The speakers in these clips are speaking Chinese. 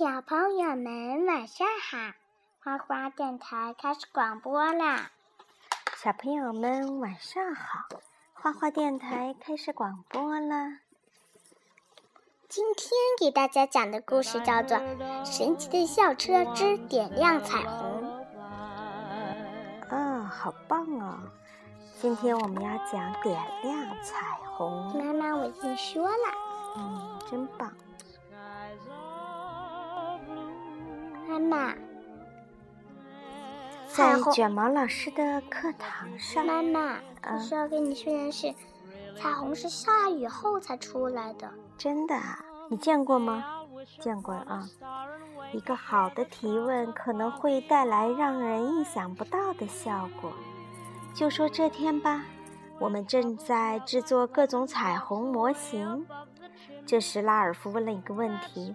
小朋友们晚上好，花花电台开始广播啦！小朋友们晚上好，花花电台开始广播啦！今天给大家讲的故事叫做《神奇的校车之点亮彩虹》。啊，好棒哦！今天我们要讲点亮彩虹。妈妈，我已经说了。嗯，真棒。妈妈，在卷毛老师的课堂上，妈妈，我需要跟你说的是，彩虹是下雨后才出来的。真的？你见过吗？见过啊。一个好的提问可能会带来让人意想不到的效果。就说这天吧，我们正在制作各种彩虹模型。这时，拉尔夫问了一个问题。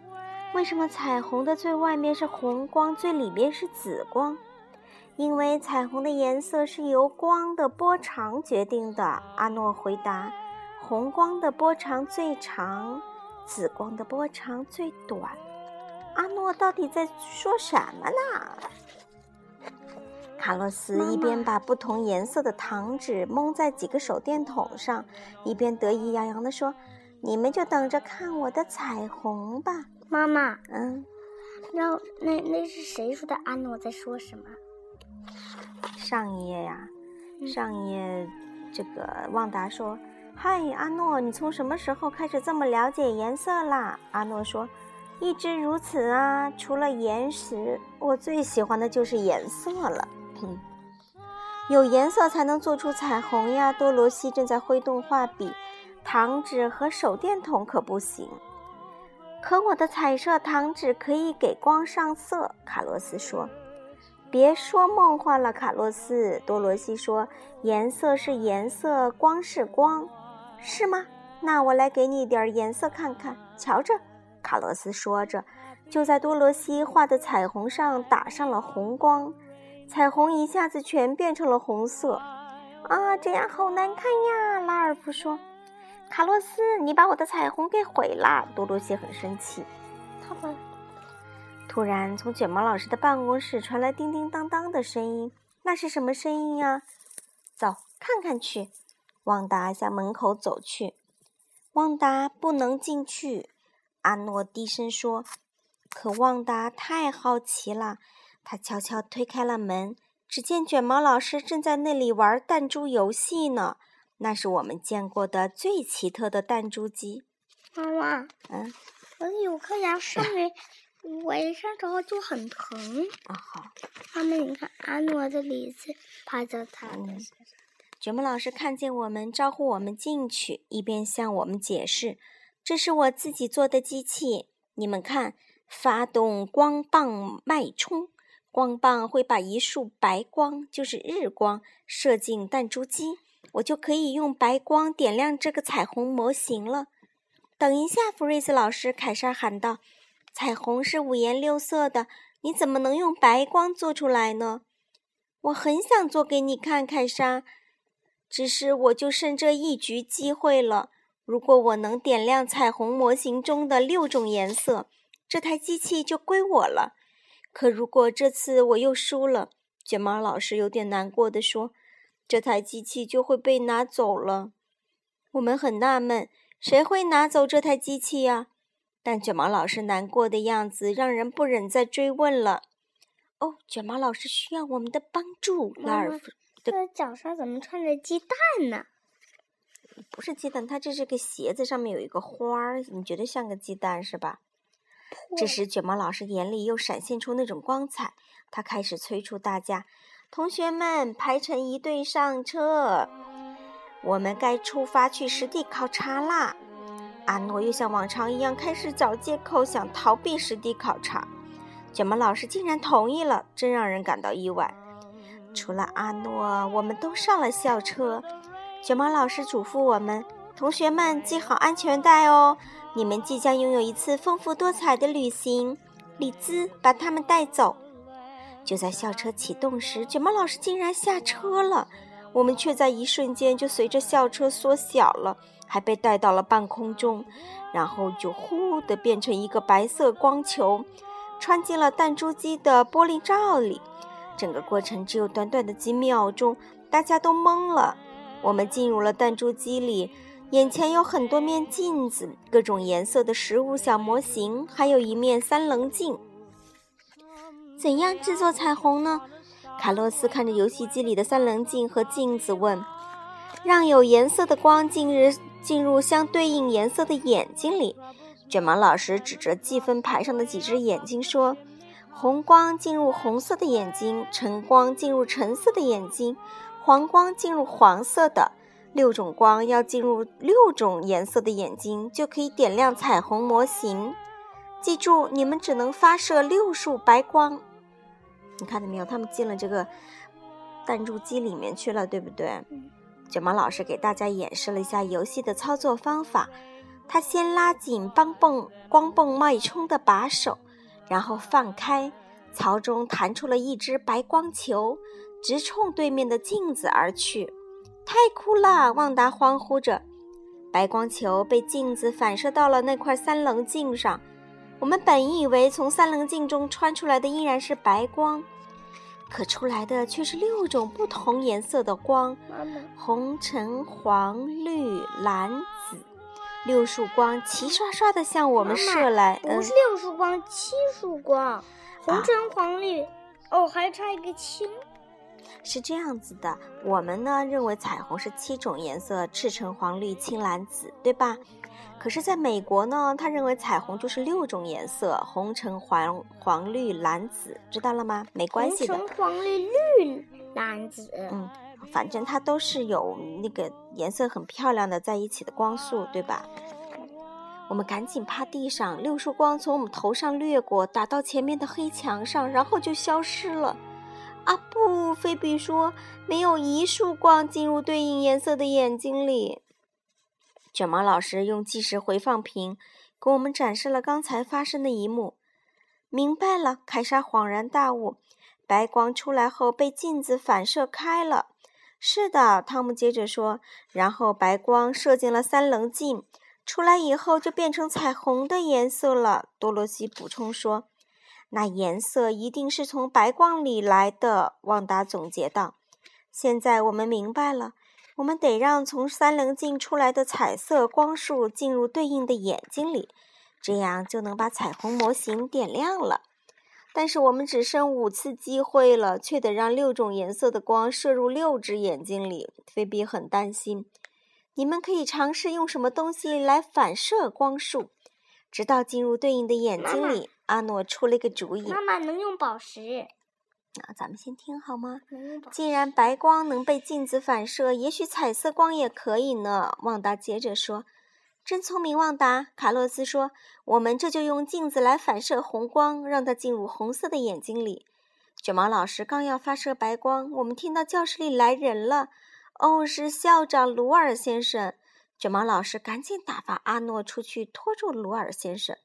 为什么彩虹的最外面是红光，最里面是紫光？因为彩虹的颜色是由光的波长决定的。阿诺回答：“红光的波长最长，紫光的波长最短。”阿诺到底在说什么呢？卡洛斯一边把不同颜色的糖纸蒙在几个手电筒上，一边得意洋洋地说：“你们就等着看我的彩虹吧。”妈妈，嗯，那那那是谁说的？阿诺在说什么？上一页呀，上一页，这个旺达说：“嗨，阿诺，你从什么时候开始这么了解颜色啦？”阿诺说：“一直如此啊，除了岩石，我最喜欢的就是颜色了。有颜色才能做出彩虹呀。”多罗西正在挥动画笔，糖纸和手电筒可不行。可我的彩色糖纸可以给光上色，卡洛斯说。别说梦话了，卡洛斯。多罗西说。颜色是颜色，光是光，是吗？那我来给你点颜色看看，瞧着。卡洛斯说着，就在多罗西画的彩虹上打上了红光，彩虹一下子全变成了红色。啊，这样好难看呀！拉尔夫说。卡洛斯，你把我的彩虹给毁了！多罗西很生气。他们突然从卷毛老师的办公室传来叮叮当当的声音，那是什么声音呀？走，看看去。旺达向门口走去。旺达不能进去，阿诺低声说。可旺达太好奇了，他悄悄推开了门，只见卷毛老师正在那里玩弹珠游戏呢。那是我们见过的最奇特的弹珠机。妈妈，嗯，我有颗牙上面我一上之后就很疼。啊，好。妈妈，你看，阿诺的鼻子趴在他的身上。卷毛老师看见我们，招呼我们进去，一边向我们解释：“这是我自己做的机器，你们看，发动光棒脉冲，光棒会把一束白光，就是日光，射进弹珠机。”我就可以用白光点亮这个彩虹模型了。等一下，弗瑞斯老师，凯莎喊道：“彩虹是五颜六色的，你怎么能用白光做出来呢？”我很想做给你看，凯莎，只是我就剩这一局机会了。如果我能点亮彩虹模型中的六种颜色，这台机器就归我了。可如果这次我又输了，卷毛老师有点难过的说。这台机器就会被拿走了。我们很纳闷，谁会拿走这台机器呀？但卷毛老师难过的样子让人不忍再追问了。哦，卷毛老师需要我们的帮助。拉尔夫，这脚上怎么穿着鸡蛋呢？不是鸡蛋，它这是个鞋子，上面有一个花儿。你觉得像个鸡蛋是吧？这时，卷毛老师眼里又闪现出那种光彩，他开始催促大家。同学们排成一队上车，我们该出发去实地考察啦！阿诺又像往常一样开始找借口，想逃避实地考察。卷毛老师竟然同意了，真让人感到意外。除了阿诺，我们都上了校车。卷毛老师嘱咐我们：同学们系好安全带哦，你们即将拥有一次丰富多彩的旅行。李兹，把他们带走。就在校车启动时，卷毛老师竟然下车了，我们却在一瞬间就随着校车缩小了，还被带到了半空中，然后就呼的变成一个白色光球，穿进了弹珠机的玻璃罩里。整个过程只有短短的几秒钟，大家都懵了。我们进入了弹珠机里，眼前有很多面镜子，各种颜色的食物小模型，还有一面三棱镜。怎样制作彩虹呢？卡洛斯看着游戏机里的三棱镜和镜子问：“让有颜色的光进入进入相对应颜色的眼睛里。”卷毛老师指着计分牌上的几只眼睛说。红光进入红色的眼睛，橙光进入橙色的眼睛，黄光进入黄色的。六种光要进入六种颜色的眼睛，就可以点亮彩虹模型。记住，你们只能发射六束白光。你看到没有？他们进了这个弹珠机里面去了，对不对？卷毛老师给大家演示了一下游戏的操作方法。他先拉紧帮泵光泵脉冲的把手。然后放开，槽中弹出了一只白光球，直冲对面的镜子而去。太酷了！旺达欢呼着。白光球被镜子反射到了那块三棱镜上。我们本以为从三棱镜中穿出来的依然是白光，可出来的却是六种不同颜色的光：红、橙、黄、绿、蓝、紫。六束光齐刷刷的向我们射来，不是六束光，七束光，红橙黄绿，哦，还差一个青。是这样子的，我们呢认为彩虹是七种颜色：赤橙黄绿青蓝紫，对吧？可是，在美国呢，他认为彩虹就是六种颜色：红橙黄黄绿蓝紫，知道了吗？没关系的。红橙黄绿绿蓝紫，嗯。反正它都是有那个颜色很漂亮的在一起的光束，对吧？我们赶紧趴地上，六束光从我们头上掠过，打到前面的黑墙上，然后就消失了。啊不，菲比说，没有一束光进入对应颜色的眼睛里。卷毛老师用计时回放屏给我们展示了刚才发生的一幕。明白了，凯莎恍然大悟，白光出来后被镜子反射开了。是的，汤姆接着说。然后白光射进了三棱镜，出来以后就变成彩虹的颜色了。多罗西补充说：“那颜色一定是从白光里来的。”旺达总结道：“现在我们明白了，我们得让从三棱镜出来的彩色光束进入对应的眼睛里，这样就能把彩虹模型点亮了。”但是我们只剩五次机会了，却得让六种颜色的光射入六只眼睛里。菲比很担心。你们可以尝试用什么东西来反射光束，直到进入对应的眼睛里。阿诺出了个主意。妈妈能用宝石。那咱们先听好吗？既然白光能被镜子反射，也许彩色光也可以呢。旺达接着说。真聪明，旺达！卡洛斯说：“我们这就用镜子来反射红光，让它进入红色的眼睛里。”卷毛老师刚要发射白光，我们听到教室里来人了。哦，是校长鲁尔先生！卷毛老师赶紧打发阿诺出去拖住鲁尔先生，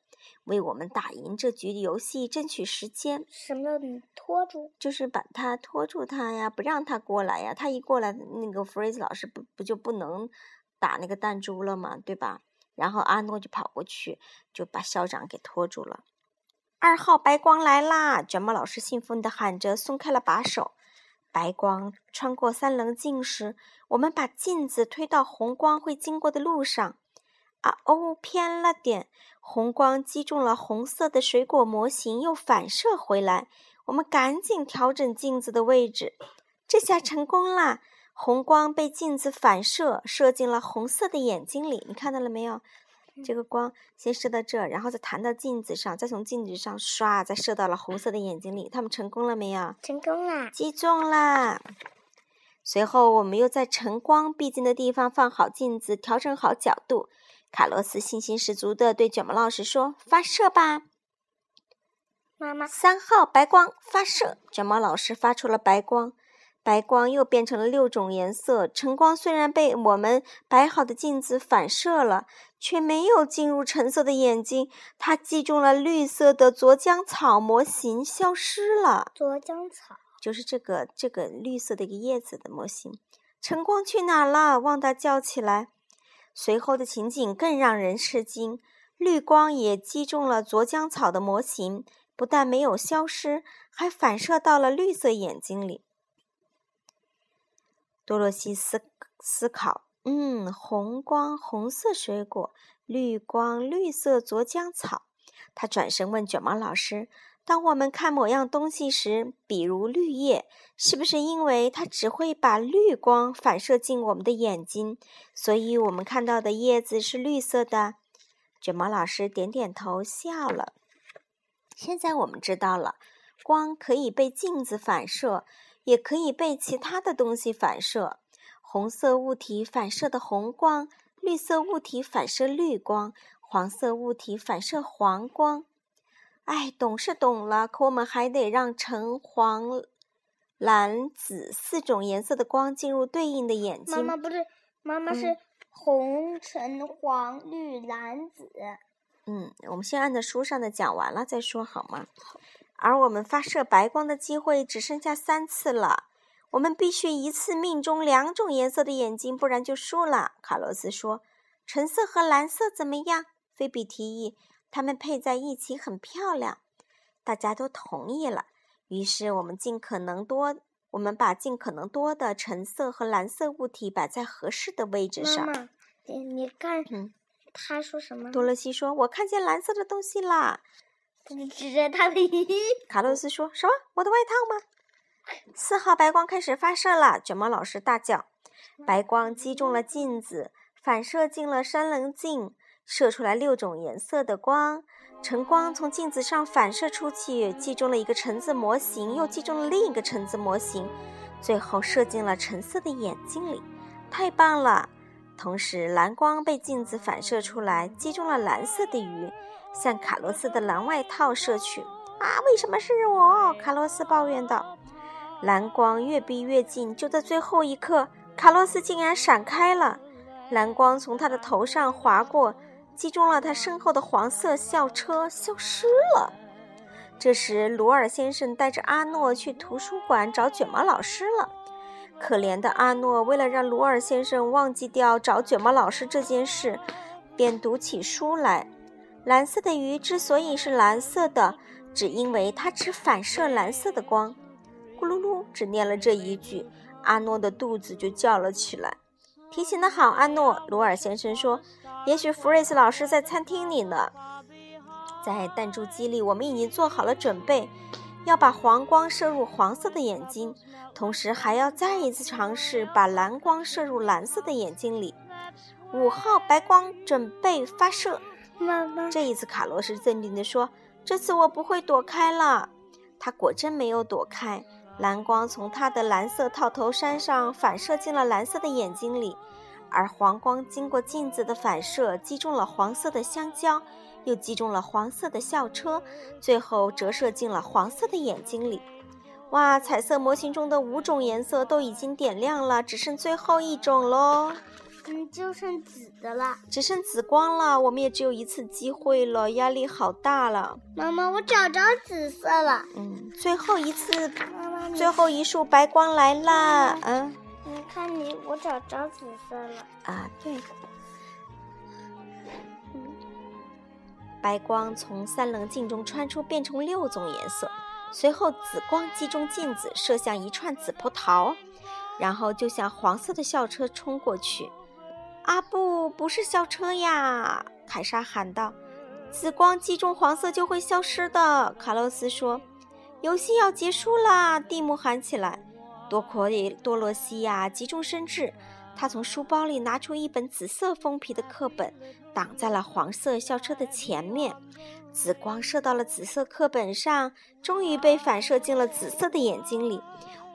为我们打赢这局游戏争取时间。什么叫拖住？就是把他拖住他呀，不让他过来呀。他一过来，那个弗瑞斯老师不不就不能打那个弹珠了吗？对吧？然后阿诺就跑过去，就把校长给拖住了。二号白光来啦！卷毛老师兴奋地喊着，松开了把手。白光穿过三棱镜时，我们把镜子推到红光会经过的路上。啊哦，偏了点！红光击中了红色的水果模型，又反射回来。我们赶紧调整镜子的位置，这下成功啦！红光被镜子反射，射进了红色的眼睛里。你看到了没有？这个光先射到这，然后再弹到镜子上，再从镜子上唰，再射到了红色的眼睛里。他们成功了没有？成功啦，击中啦！随后，我们又在晨光必经的地方放好镜子，调整好角度。卡洛斯信心十足地对卷毛老师说：“发射吧，妈妈！三号白光发射。”卷毛老师发出了白光。白光又变成了六种颜色。晨光虽然被我们摆好的镜子反射了，却没有进入橙色的眼睛。它击中了绿色的佐浆草模型，消失了。佐浆草就是这个这个绿色的一个叶子的模型。晨光去哪了？旺达叫起来。随后的情景更让人吃惊：绿光也击中了佐浆草的模型。不但没有消失，还反射到了绿色眼睛里。多洛西思思考：“嗯，红光，红色水果；绿光，绿色啄江草。”他转身问卷毛老师：“当我们看某样东西时，比如绿叶，是不是因为它只会把绿光反射进我们的眼睛，所以我们看到的叶子是绿色的？”卷毛老师点点头，笑了。现在我们知道了，光可以被镜子反射，也可以被其他的东西反射。红色物体反射的红光，绿色物体反射绿光。黄色物体反射黄光，哎，懂是懂了，可我们还得让橙、黄、蓝、紫四种颜色的光进入对应的眼睛。妈妈不是，妈妈是红、橙、黄、绿、蓝、紫。嗯，我们先按照书上的讲完了再说好吗？而我们发射白光的机会只剩下三次了，我们必须一次命中两种颜色的眼睛，不然就输了。卡洛斯说：“橙色和蓝色怎么样？”菲比提议，它们配在一起很漂亮，大家都同意了。于是我们尽可能多，我们把尽可能多的橙色和蓝色物体摆在合适的位置上。妈妈，你你看，他说什么？多萝西说：“我看见蓝色的东西啦。”指着他的衣。卡洛斯说什么？我的外套吗？四号白光开始发射了！卷毛老师大叫：“白光击中了镜子，反射进了三棱镜。”射出来六种颜色的光，橙光从镜子上反射出去，击中了一个橙子模型，又击中了另一个橙子模型，最后射进了橙色的眼睛里。太棒了！同时，蓝光被镜子反射出来，击中了蓝色的鱼，向卡洛斯的蓝外套射去。啊，为什么是我？卡洛斯抱怨道。蓝光越逼越近，就在最后一刻，卡洛斯竟然闪开了，蓝光从他的头上划过。击中了他身后的黄色校车，消失了。这时，鲁尔先生带着阿诺去图书馆找卷毛老师了。可怜的阿诺，为了让鲁尔先生忘记掉找卷毛老师这件事，便读起书来。蓝色的鱼之所以是蓝色的，只因为它只反射蓝色的光。咕噜噜，只念了这一句，阿诺的肚子就叫了起来。提醒的好，阿诺。鲁尔先生说。也许弗瑞斯老师在餐厅里呢，在弹珠机里，我们已经做好了准备，要把黄光射入黄色的眼睛，同时还要再一次尝试把蓝光射入蓝色的眼睛里。五号白光准备发射。妈妈，这一次卡罗斯镇定地说：“这次我不会躲开了。”他果真没有躲开，蓝光从他的蓝色套头衫上反射进了蓝色的眼睛里。而黄光经过镜子的反射，击中了黄色的香蕉，又击中了黄色的校车，最后折射进了黄色的眼睛里。哇！彩色模型中的五种颜色都已经点亮了，只剩最后一种喽。嗯，就剩紫的了。只剩紫光了，我们也只有一次机会了，压力好大了。妈妈，我找着紫色了。嗯，最后一次，最后一束白光来啦。嗯。找着紫色了啊！对，白光从三棱镜中穿出，变成六种颜色。随后，紫光击中镜子，射向一串紫葡萄，然后就向黄色的校车冲过去。啊不，不是校车呀！凯莎喊道：“紫光击中黄色就会消失的。”卡洛斯说：“游戏要结束啦！”蒂姆喊起来。多亏多罗西亚急中生智，他从书包里拿出一本紫色封皮的课本，挡在了黄色校车的前面。紫光射到了紫色课本上，终于被反射进了紫色的眼睛里。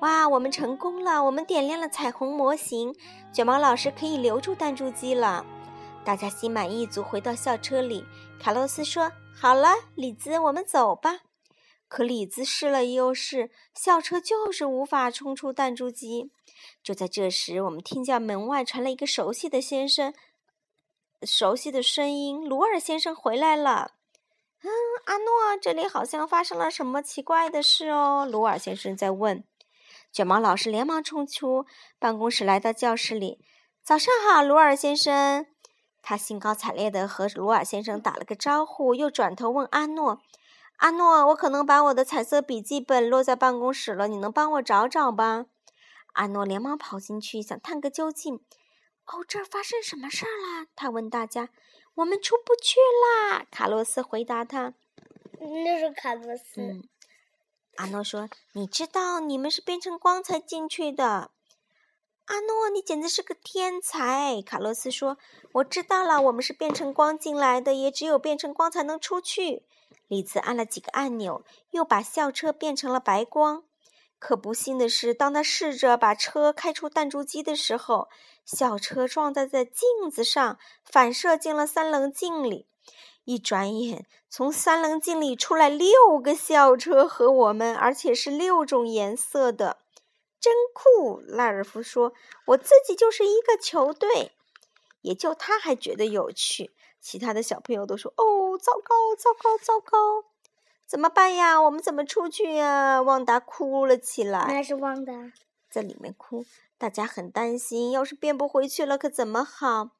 哇，我们成功了！我们点亮了彩虹模型，卷毛老师可以留住弹珠机了。大家心满意足回到校车里。卡洛斯说：“好了，李子，我们走吧。”可李子试了又试，校车就是无法冲出弹珠机。就在这时，我们听见门外传来一个熟悉的先生、熟悉的声音：“鲁尔先生回来了。”嗯，阿诺，这里好像发生了什么奇怪的事哦。鲁尔先生在问。卷毛老师连忙冲出办公室，来到教室里。早上好，鲁尔先生。他兴高采烈地和鲁尔先生打了个招呼，又转头问阿诺。阿诺，我可能把我的彩色笔记本落在办公室了，你能帮我找找吧？阿诺连忙跑进去，想探个究竟。哦，这儿发生什么事儿了？他问大家。我们出不去啦！卡洛斯回答他。那是卡洛斯。嗯。阿诺说：“你知道，你们是变成光才进去的。”阿诺，你简直是个天才！卡洛斯说：“我知道了，我们是变成光进来的，也只有变成光才能出去。”李子按了几个按钮，又把校车变成了白光。可不幸的是，当他试着把车开出弹珠机的时候，校车撞在在镜子上，反射进了三棱镜里。一转眼，从三棱镜里出来六个校车和我们，而且是六种颜色的，真酷！拉尔夫说：“我自己就是一个球队。”也就他还觉得有趣，其他的小朋友都说：“哦，糟糕，糟糕，糟糕！”怎么办呀？我们怎么出去呀？旺达哭了起来。那是旺达在里面哭，大家很担心。要是变不回去了，可怎么好？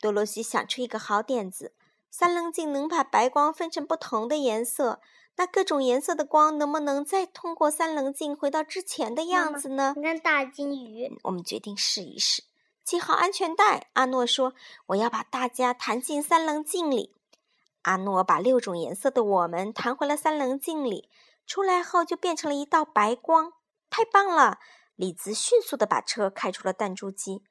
多罗西想出一个好点子：三棱镜能把白光分成不同的颜色，那各种颜色的光能不能再通过三棱镜回到之前的样子呢？你看大金鱼。我们决定试一试。系好安全带，阿诺说：“我要把大家弹进三棱镜里。”阿诺把六种颜色的我们弹回了三棱镜里，出来后就变成了一道白光，太棒了！李子迅速地把车开出了弹珠机，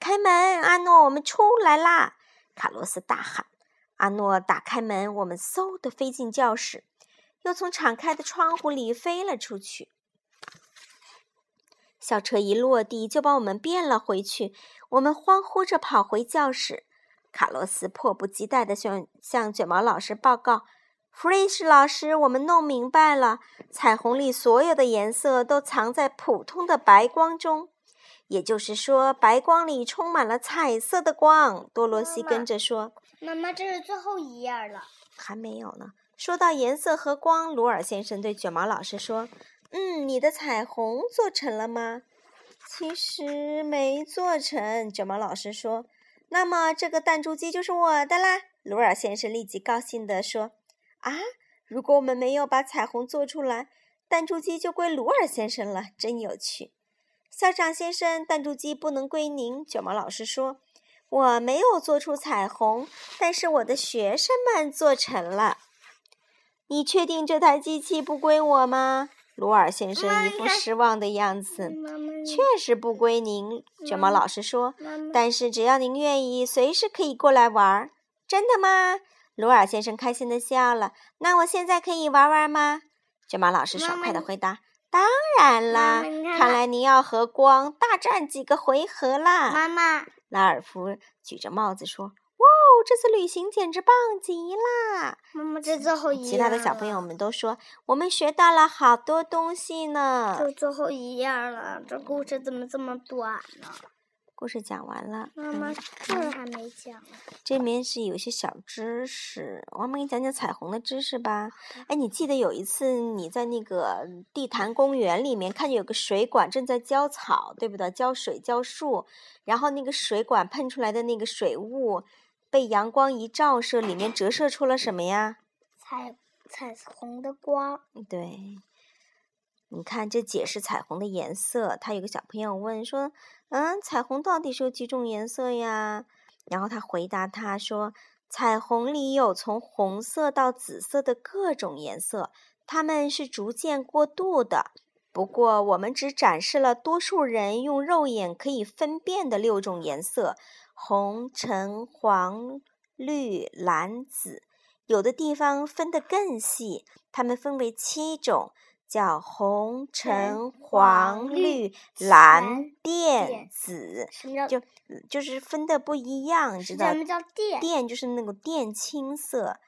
开门，阿诺，我们出来啦！卡洛斯大喊。阿诺打开门，我们嗖地飞进教室，又从敞开的窗户里飞了出去。校车一落地就把我们变了回去，我们欢呼着跑回教室。卡洛斯迫不及待地向向卷毛老师报告：“弗瑞什老师，我们弄明白了，彩虹里所有的颜色都藏在普通的白光中，也就是说，白光里充满了彩色的光。”多罗西跟着说：“妈妈，这是最后一页了。”还没有呢。说到颜色和光，鲁尔先生对卷毛老师说：“嗯，你的彩虹做成了吗？”“其实没做成。”卷毛老师说。那么这个弹珠机就是我的啦！鲁尔先生立即高兴地说：“啊，如果我们没有把彩虹做出来，弹珠机就归鲁尔先生了，真有趣。”校长先生，弹珠机不能归您。卷毛老师说：“我没有做出彩虹，但是我的学生们做成了。”你确定这台机器不归我吗？鲁尔先生一副失望的样子，确实不归您。卷毛老师说：“但是只要您愿意，随时可以过来玩。”真的吗？鲁尔先生开心的笑了。那我现在可以玩玩吗？卷毛老师爽快的回答：“当然啦！看来您要和光大战几个回合啦。”妈妈，拉尔夫举着帽子说。这次旅行简直棒极啦！妈妈，这最后一页其他的小朋友们都说，我们学到了好多东西呢。就最后一页了，这故事怎么这么短呢？故事讲完了。妈妈，这还没讲。这面是有些小知识，我们给你讲讲彩虹的知识吧。哎，你记得有一次你在那个地坛公园里面看见有个水管正在浇草，对不对？浇水浇树，然后那个水管喷出来的那个水雾。被阳光一照射，里面折射出了什么呀？彩彩虹的光。对，你看这解释彩虹的颜色。他有个小朋友问说：“嗯，彩虹到底是有几种颜色呀？”然后他回答他说：“彩虹里有从红色到紫色的各种颜色，它们是逐渐过渡的。不过我们只展示了多数人用肉眼可以分辨的六种颜色。”红、橙、黄、绿、蓝、紫，有的地方分得更细，它们分为七种，叫红、橙、黄、绿、蓝、靛、紫。就就是分的不一样，知道？什么叫靛？靛就是那个靛青色。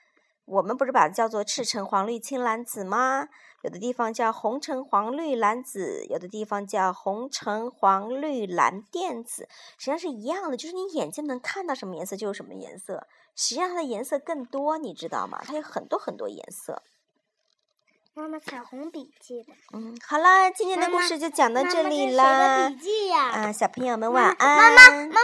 我们不是把它叫做赤橙黄绿青蓝紫吗？有的地方叫红橙黄绿蓝紫，有的地方叫红橙黄绿蓝靛紫，实际上是一样的，就是你眼睛能看到什么颜色就是什么颜色。实际上它的颜色更多，你知道吗？它有很多很多颜色。妈妈彩虹笔记的。嗯，好了，今天的故事就讲到这里啦。笔记呀？啊，小朋友们晚安。妈妈，妈妈。